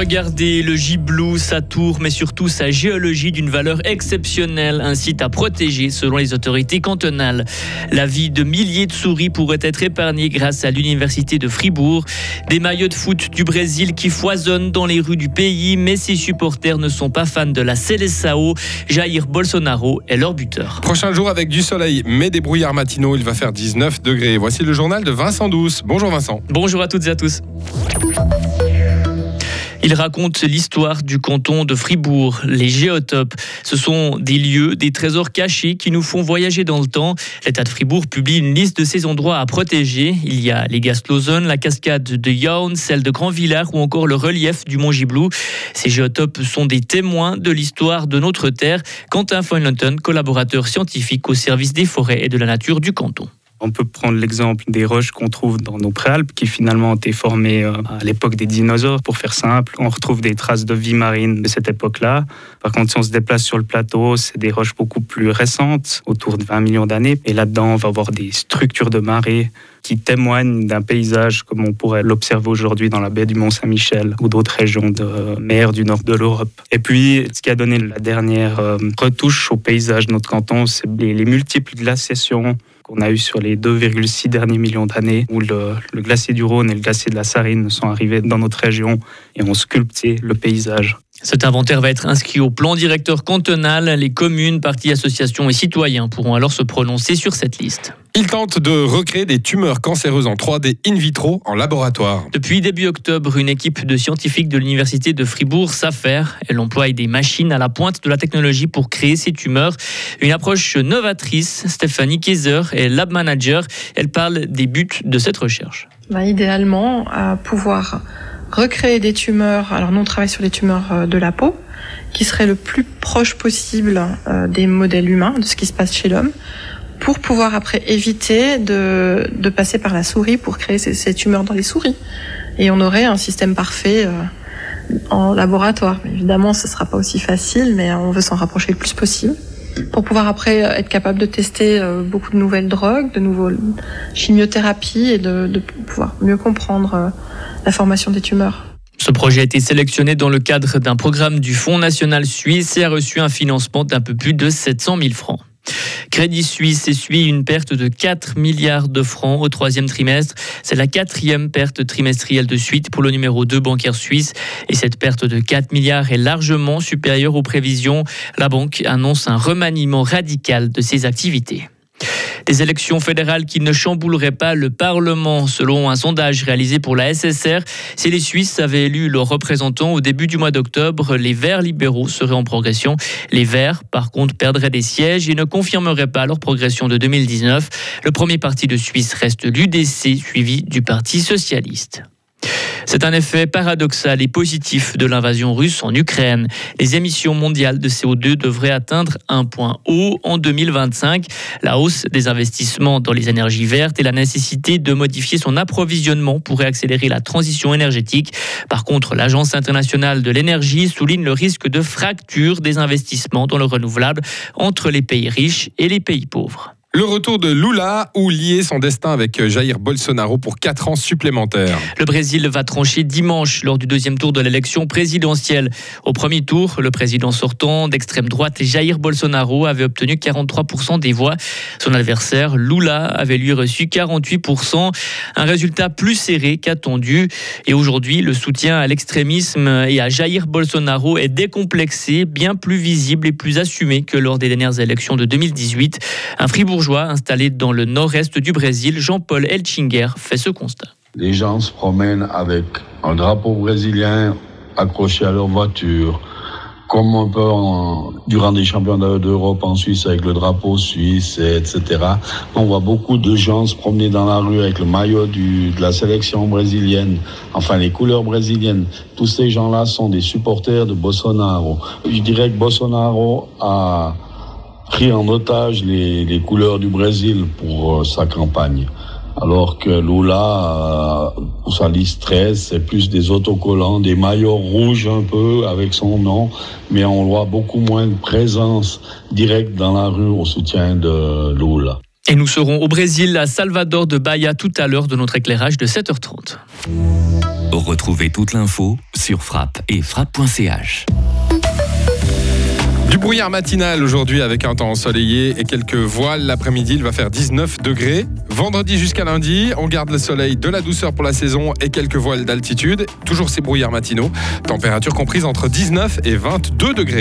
Regardez le giblou, sa tour, mais surtout sa géologie d'une valeur exceptionnelle, un site à protéger selon les autorités cantonales. La vie de milliers de souris pourrait être épargnée grâce à l'université de Fribourg. Des maillots de foot du Brésil qui foisonnent dans les rues du pays, mais ses supporters ne sont pas fans de la Seleção. Jair Bolsonaro est leur buteur. Prochain jour avec du soleil, mais des brouillards matinaux, il va faire 19 degrés. Voici le journal de Vincent Douce. Bonjour Vincent. Bonjour à toutes et à tous. Il raconte l'histoire du canton de Fribourg, les géotopes. Ce sont des lieux, des trésors cachés qui nous font voyager dans le temps. L'État de Fribourg publie une liste de ces endroits à protéger. Il y a les Gastlosen, la cascade de Jaun, celle de Grand Villard ou encore le relief du Mont Giblou. Ces géotopes sont des témoins de l'histoire de notre terre. Quentin Foynlonton, collaborateur scientifique au service des forêts et de la nature du canton. On peut prendre l'exemple des roches qu'on trouve dans nos préalpes, qui finalement ont été formées euh, à l'époque des dinosaures. Pour faire simple, on retrouve des traces de vie marine de cette époque-là. Par contre, si on se déplace sur le plateau, c'est des roches beaucoup plus récentes, autour de 20 millions d'années. Et là-dedans, on va voir des structures de marée qui témoignent d'un paysage comme on pourrait l'observer aujourd'hui dans la baie du Mont-Saint-Michel ou d'autres régions de mer du nord de l'Europe. Et puis, ce qui a donné la dernière euh, retouche au paysage de notre canton, c'est les multiples glaciations qu'on a eu sur les 2,6 derniers millions d'années, où le, glacier du Rhône et le glacier de la Sarine sont arrivés dans notre région et ont sculpté le paysage. Cet inventaire va être inscrit au plan directeur cantonal. Les communes, partis, associations et citoyens pourront alors se prononcer sur cette liste. Il tente de recréer des tumeurs cancéreuses en 3D in vitro en laboratoire. Depuis début octobre, une équipe de scientifiques de l'université de Fribourg s'affaire. Elle emploie des machines à la pointe de la technologie pour créer ces tumeurs. Une approche novatrice. Stéphanie Kaiser est lab manager. Elle parle des buts de cette recherche. Bah, idéalement, à pouvoir recréer des tumeurs. Alors nous, on travaille sur les tumeurs euh, de la peau, qui seraient le plus proche possible euh, des modèles humains, de ce qui se passe chez l'homme, pour pouvoir après éviter de, passer par la souris pour créer ces, ces, tumeurs dans les souris. Et on aurait un système parfait euh, en laboratoire. Évidemment, ce sera pas aussi facile, mais on veut s'en rapprocher le plus possible pour pouvoir après être capable de tester beaucoup de nouvelles drogues, de nouvelles chimiothérapies et de pouvoir mieux comprendre la formation des tumeurs. Ce projet a été sélectionné dans le cadre d'un programme du Fonds national suisse et a reçu un financement d'un peu plus de 700 000 francs. Crédit Suisse essuie une perte de 4 milliards de francs au troisième trimestre. C'est la quatrième perte trimestrielle de suite pour le numéro 2 bancaire suisse. Et cette perte de 4 milliards est largement supérieure aux prévisions. La banque annonce un remaniement radical de ses activités. Des élections fédérales qui ne chambouleraient pas le Parlement, selon un sondage réalisé pour la SSR. Si les Suisses avaient élu leurs représentants au début du mois d'octobre, les Verts libéraux seraient en progression. Les Verts, par contre, perdraient des sièges et ne confirmeraient pas leur progression de 2019. Le premier parti de Suisse reste l'UDC, suivi du Parti socialiste. C'est un effet paradoxal et positif de l'invasion russe en Ukraine. Les émissions mondiales de CO2 devraient atteindre un point haut en 2025. La hausse des investissements dans les énergies vertes et la nécessité de modifier son approvisionnement pourraient accélérer la transition énergétique. Par contre, l'Agence internationale de l'énergie souligne le risque de fracture des investissements dans le renouvelable entre les pays riches et les pays pauvres. Le retour de Lula ou lier son destin avec Jair Bolsonaro pour 4 ans supplémentaires. Le Brésil va trancher dimanche lors du deuxième tour de l'élection présidentielle. Au premier tour, le président sortant d'extrême droite Jair Bolsonaro avait obtenu 43% des voix. Son adversaire Lula avait lui reçu 48%, un résultat plus serré qu'attendu. Et aujourd'hui, le soutien à l'extrémisme et à Jair Bolsonaro est décomplexé, bien plus visible et plus assumé que lors des dernières élections de 2018. Un Fribourg installé dans le nord-est du Brésil, Jean-Paul Elchinger, fait ce constat. Les gens se promènent avec un drapeau brésilien accroché à leur voiture, comme un peu durant des championnats d'Europe en Suisse avec le drapeau suisse, etc. On voit beaucoup de gens se promener dans la rue avec le maillot de la sélection brésilienne, enfin les couleurs brésiliennes. Tous ces gens-là sont des supporters de Bolsonaro. Je dirais que Bolsonaro a pris en otage les, les couleurs du Brésil pour euh, sa campagne. Alors que Lula, euh, pour sa liste 13, c'est plus des autocollants, des maillots rouges un peu avec son nom, mais on voit beaucoup moins de présence directe dans la rue au soutien de Lula. Et nous serons au Brésil, à Salvador de Bahia, tout à l'heure de notre éclairage de 7h30. Retrouvez toute l'info sur frappe et frappe.ch. Du brouillard matinal aujourd'hui avec un temps ensoleillé et quelques voiles. L'après-midi, il va faire 19 degrés. Vendredi jusqu'à lundi, on garde le soleil, de la douceur pour la saison et quelques voiles d'altitude. Toujours ces brouillards matinaux. Température comprise entre 19 et 22 degrés.